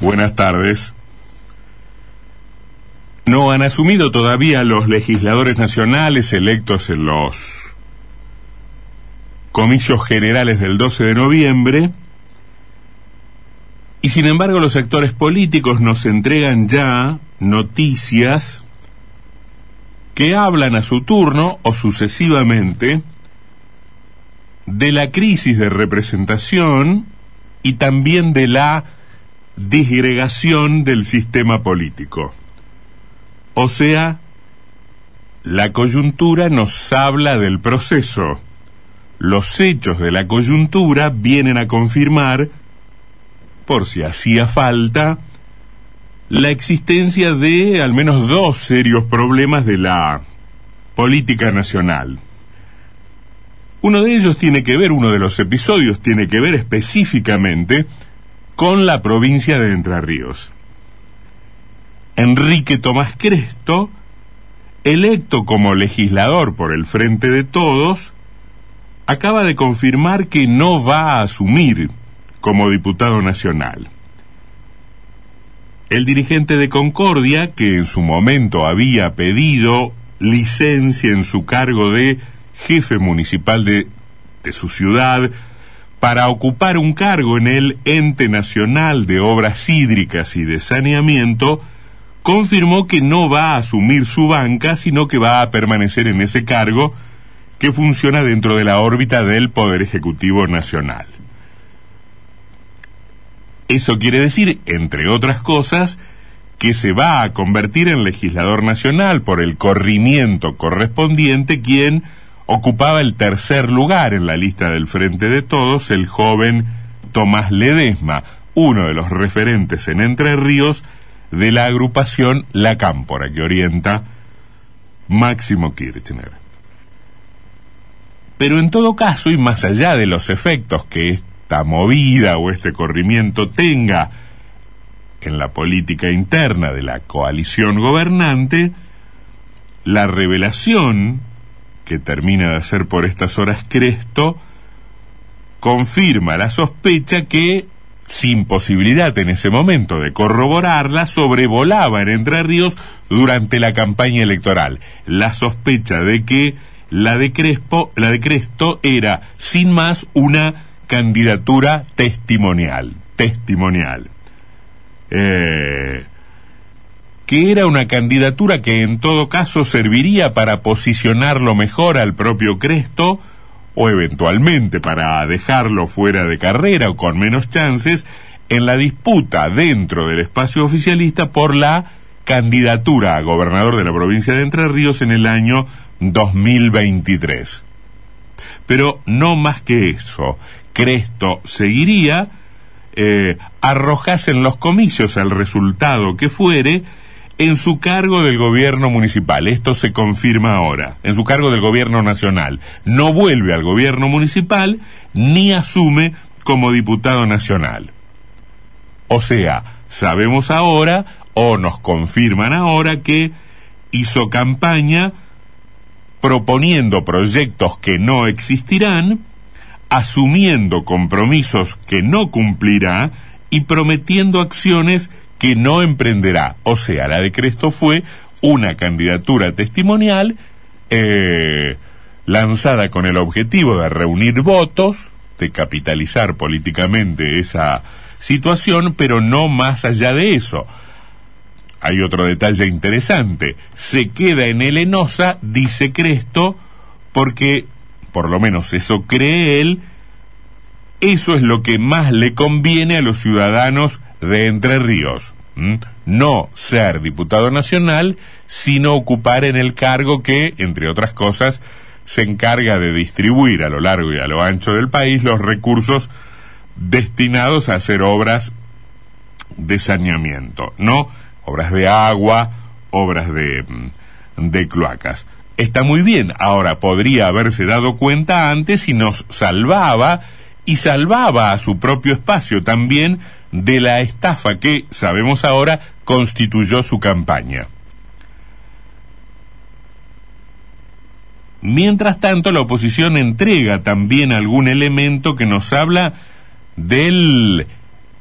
Buenas tardes. No han asumido todavía los legisladores nacionales electos en los comicios generales del 12 de noviembre y sin embargo los sectores políticos nos entregan ya noticias que hablan a su turno o sucesivamente de la crisis de representación y también de la disgregación del sistema político. O sea, la coyuntura nos habla del proceso. Los hechos de la coyuntura vienen a confirmar, por si hacía falta, la existencia de al menos dos serios problemas de la política nacional. Uno de ellos tiene que ver, uno de los episodios tiene que ver específicamente con la provincia de Entre Ríos. Enrique Tomás Cresto, electo como legislador por el Frente de Todos, acaba de confirmar que no va a asumir como diputado nacional. El dirigente de Concordia, que en su momento había pedido licencia en su cargo de jefe municipal de, de su ciudad, para ocupar un cargo en el Ente Nacional de Obras Hídricas y de Saneamiento, confirmó que no va a asumir su banca, sino que va a permanecer en ese cargo que funciona dentro de la órbita del Poder Ejecutivo Nacional. Eso quiere decir, entre otras cosas, que se va a convertir en legislador nacional por el corrimiento correspondiente quien ocupaba el tercer lugar en la lista del Frente de Todos, el joven Tomás Ledesma, uno de los referentes en Entre Ríos de la agrupación La Cámpora, que orienta Máximo Kirchner. Pero en todo caso, y más allá de los efectos que esta movida o este corrimiento tenga en la política interna de la coalición gobernante, la revelación que termina de hacer por estas horas Cresto, confirma la sospecha que, sin posibilidad en ese momento de corroborarla, sobrevolaba en Entre Ríos durante la campaña electoral. La sospecha de que la de, Crespo, la de Cresto era, sin más, una candidatura testimonial. Testimonial. Eh, que era una candidatura que en todo caso serviría para posicionarlo mejor al propio Cresto, o eventualmente para dejarlo fuera de carrera o con menos chances, en la disputa dentro del espacio oficialista por la candidatura a gobernador de la provincia de Entre Ríos en el año 2023. Pero no más que eso, Cresto seguiría, eh, arrojase en los comicios el resultado que fuere, en su cargo del gobierno municipal. Esto se confirma ahora. En su cargo del gobierno nacional. No vuelve al gobierno municipal ni asume como diputado nacional. O sea, sabemos ahora o nos confirman ahora que hizo campaña proponiendo proyectos que no existirán, asumiendo compromisos que no cumplirá y prometiendo acciones que no emprenderá. O sea, la de Cresto fue una candidatura testimonial eh, lanzada con el objetivo de reunir votos, de capitalizar políticamente esa situación, pero no más allá de eso. Hay otro detalle interesante. Se queda en el Enosa, dice Cresto, porque, por lo menos eso cree él, eso es lo que más le conviene a los ciudadanos de Entre Ríos. No ser diputado nacional, sino ocupar en el cargo que, entre otras cosas, se encarga de distribuir a lo largo y a lo ancho del país los recursos destinados a hacer obras de saneamiento, no obras de agua, obras de, de cloacas. Está muy bien, ahora podría haberse dado cuenta antes y nos salvaba y salvaba a su propio espacio también de la estafa que, sabemos ahora, constituyó su campaña. Mientras tanto, la oposición entrega también algún elemento que nos habla del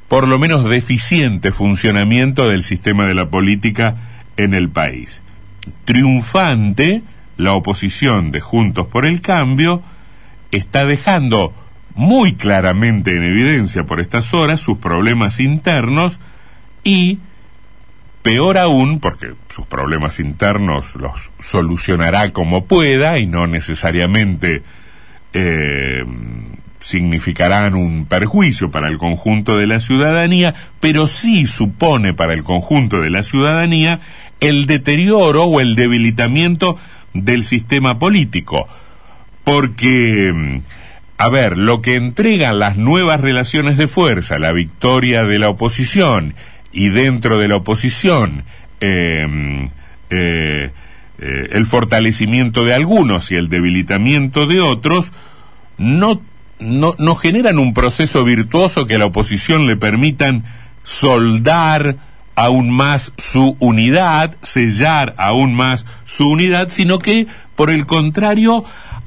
por lo menos deficiente funcionamiento del sistema de la política en el país. Triunfante, la oposición de Juntos por el Cambio está dejando muy claramente en evidencia por estas horas sus problemas internos y, peor aún, porque sus problemas internos los solucionará como pueda y no necesariamente eh, significarán un perjuicio para el conjunto de la ciudadanía, pero sí supone para el conjunto de la ciudadanía el deterioro o el debilitamiento del sistema político. Porque, a ver, lo que entregan las nuevas relaciones de fuerza, la victoria de la oposición y dentro de la oposición, em, eh, eh, el fortalecimiento de algunos y el debilitamiento de otros, no no, no generan un proceso virtuoso que a la oposición le permitan soldar aún más su unidad, sellar aún más su unidad, sino que, por el contrario,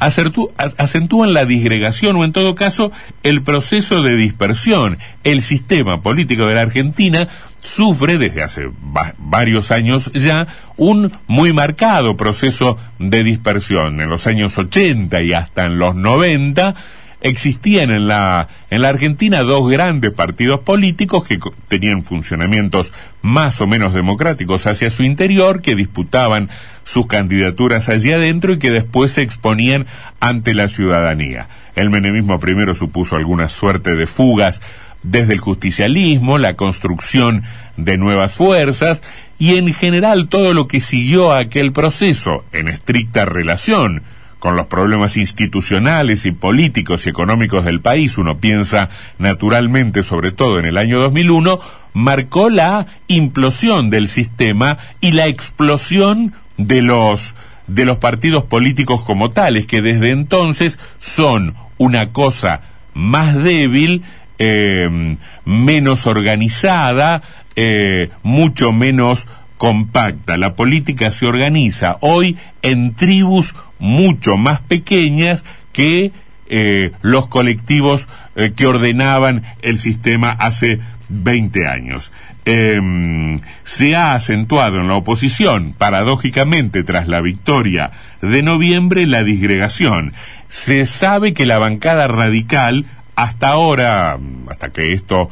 acentúan la disgregación o en todo caso el proceso de dispersión. El sistema político de la Argentina sufre desde hace varios años ya un muy marcado proceso de dispersión. En los años 80 y hasta en los 90 existían en la, en la Argentina dos grandes partidos políticos que tenían funcionamientos más o menos democráticos hacia su interior, que disputaban sus candidaturas allí adentro y que después se exponían ante la ciudadanía. El menemismo primero supuso alguna suerte de fugas desde el justicialismo, la construcción de nuevas fuerzas y en general todo lo que siguió a aquel proceso en estricta relación con los problemas institucionales y políticos y económicos del país, uno piensa naturalmente sobre todo en el año 2001, marcó la implosión del sistema y la explosión de los de los partidos políticos como tales, que desde entonces son una cosa más débil, eh, menos organizada, eh, mucho menos compacta. La política se organiza hoy en tribus mucho más pequeñas que eh, los colectivos eh, que ordenaban el sistema hace 20 años. Em, se ha acentuado en la oposición, paradójicamente tras la victoria de noviembre, la disgregación. Se sabe que la bancada radical, hasta ahora, hasta que esto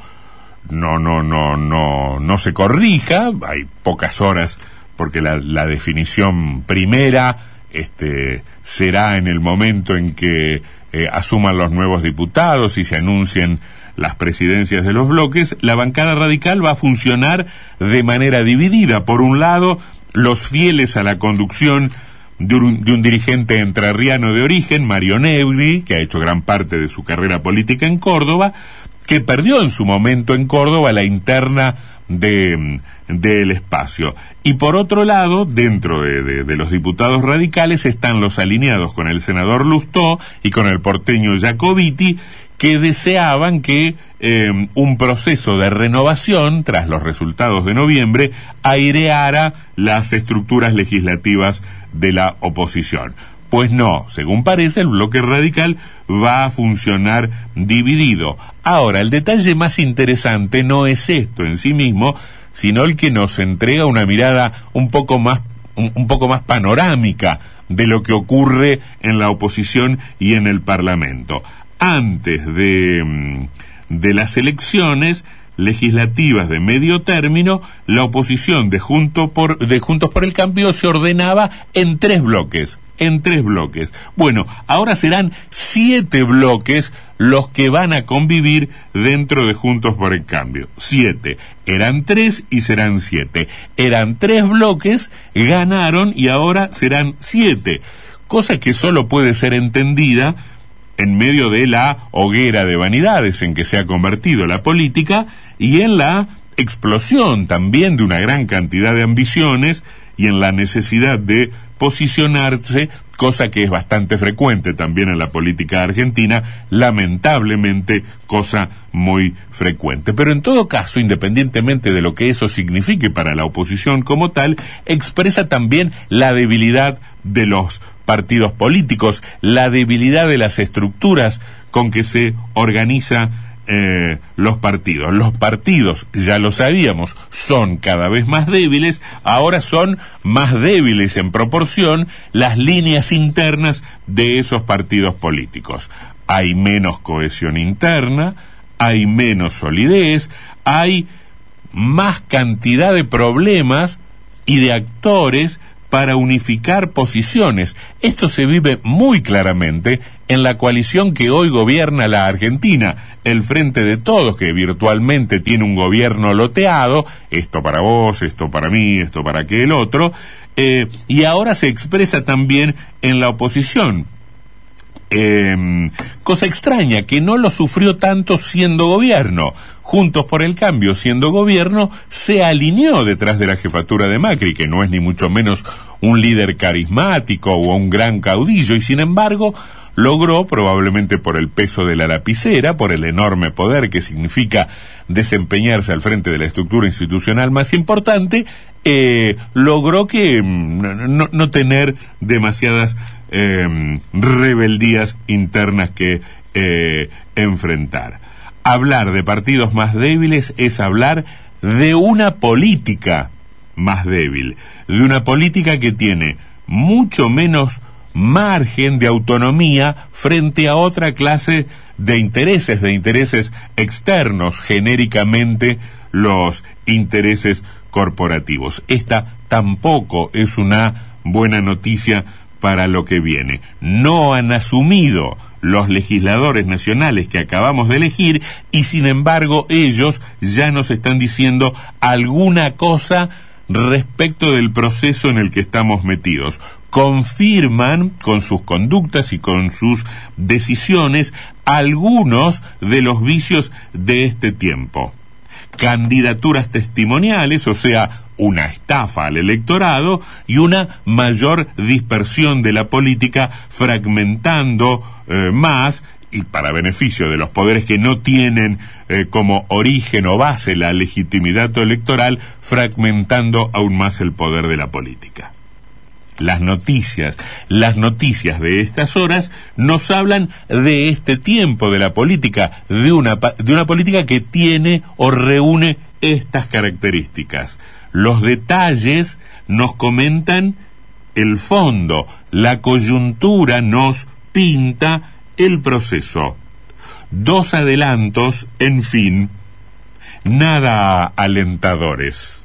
no, no, no, no, no se corrija, hay pocas horas porque la, la definición primera este, será en el momento en que eh, asuman los nuevos diputados y se anuncien las presidencias de los bloques, la bancada radical va a funcionar de manera dividida. Por un lado, los fieles a la conducción de un, de un, dirigente entrerriano de origen, Mario Negri, que ha hecho gran parte de su carrera política en Córdoba, que perdió en su momento en Córdoba la interna de del espacio. Y por otro lado, dentro de, de, los diputados radicales están los alineados con el senador Lustó y con el porteño Jacobiti, que deseaban que eh, un proceso de renovación, tras los resultados de noviembre, aireara las estructuras legislativas de la oposición. Pues no, según parece, el bloque radical va a funcionar dividido. Ahora, el detalle más interesante no es esto en sí mismo, sino el que nos entrega una mirada un poco más, un, poco más panorámica de lo que ocurre en la oposición y en el Parlamento. Antes de, mm, de las elecciones, legislativas de medio término, la oposición de, Junto por, de Juntos por el Cambio se ordenaba en tres bloques en tres bloques. Bueno, ahora serán siete bloques los que van a convivir dentro de Juntos por el Cambio. Siete. Eran tres y serán siete. Eran tres bloques, ganaron y ahora serán siete. Cosa que solo puede ser entendida en medio de la hoguera de vanidades en que se ha convertido la política y en la explosión también de una gran cantidad de ambiciones y en la necesidad de posicionarse, cosa que es bastante frecuente también en la política argentina, lamentablemente cosa muy frecuente. Pero en todo caso, independientemente de lo que eso signifique para la oposición como tal, expresa también la debilidad de los partidos políticos, la debilidad de las estructuras con que se organiza eh, los partidos. Los partidos, ya lo sabíamos, son cada vez más débiles, ahora son más débiles en proporción las líneas internas de esos partidos políticos. Hay menos cohesión interna, hay menos solidez, hay más cantidad de problemas y de actores para unificar posiciones. Esto se vive muy claramente en la coalición que hoy gobierna la Argentina, el Frente de Todos, que virtualmente tiene un gobierno loteado, esto para vos, esto para mí, esto para aquel otro, eh, y ahora se expresa también en la oposición. Em, cosa extraña, que no lo sufrió tanto siendo gobierno. Juntos por el Cambio, siendo gobierno, se alineó detrás de la jefatura de Macri, que no es ni mucho menos un líder carismático o un gran caudillo, y sin embargo logró, probablemente por el peso de la lapicera, por el enorme poder que significa desempeñarse al frente de la estructura institucional más importante, eh, logró que mm, no, tener demasiadas em, rebeldías internas que eh, enfrentar hablar de partidos más débiles es hablar de una política más débil, de una política que tiene mucho menos margen de autonomía frente a otra clase de intereses, de intereses externos, genéricamente los intereses corporativos. Esta tampoco es una buena noticia para lo que viene. No han asumido los legisladores nacionales que acabamos de elegir y sin embargo ellos ya nos están diciendo alguna cosa respecto del proceso en el que estamos metidos. Confirman con sus conductas y con sus decisiones algunos de los vicios de este tiempo. Candidaturas testimoniales, o sea, una estafa al electorado y una mayor dispersión de la política, fragmentando eh, más y para beneficio de los poderes que no tienen eh, como origen o base la legitimidad electoral, fragmentando aún más el poder de la política. Las noticias, las noticias de estas horas nos hablan de este tiempo de la política, de una, de una política que tiene o reúne estas características los detalles nos comentan el fondo, la coyuntura nos pinta el proceso. Dos adelantos, en fin, nada alentadores.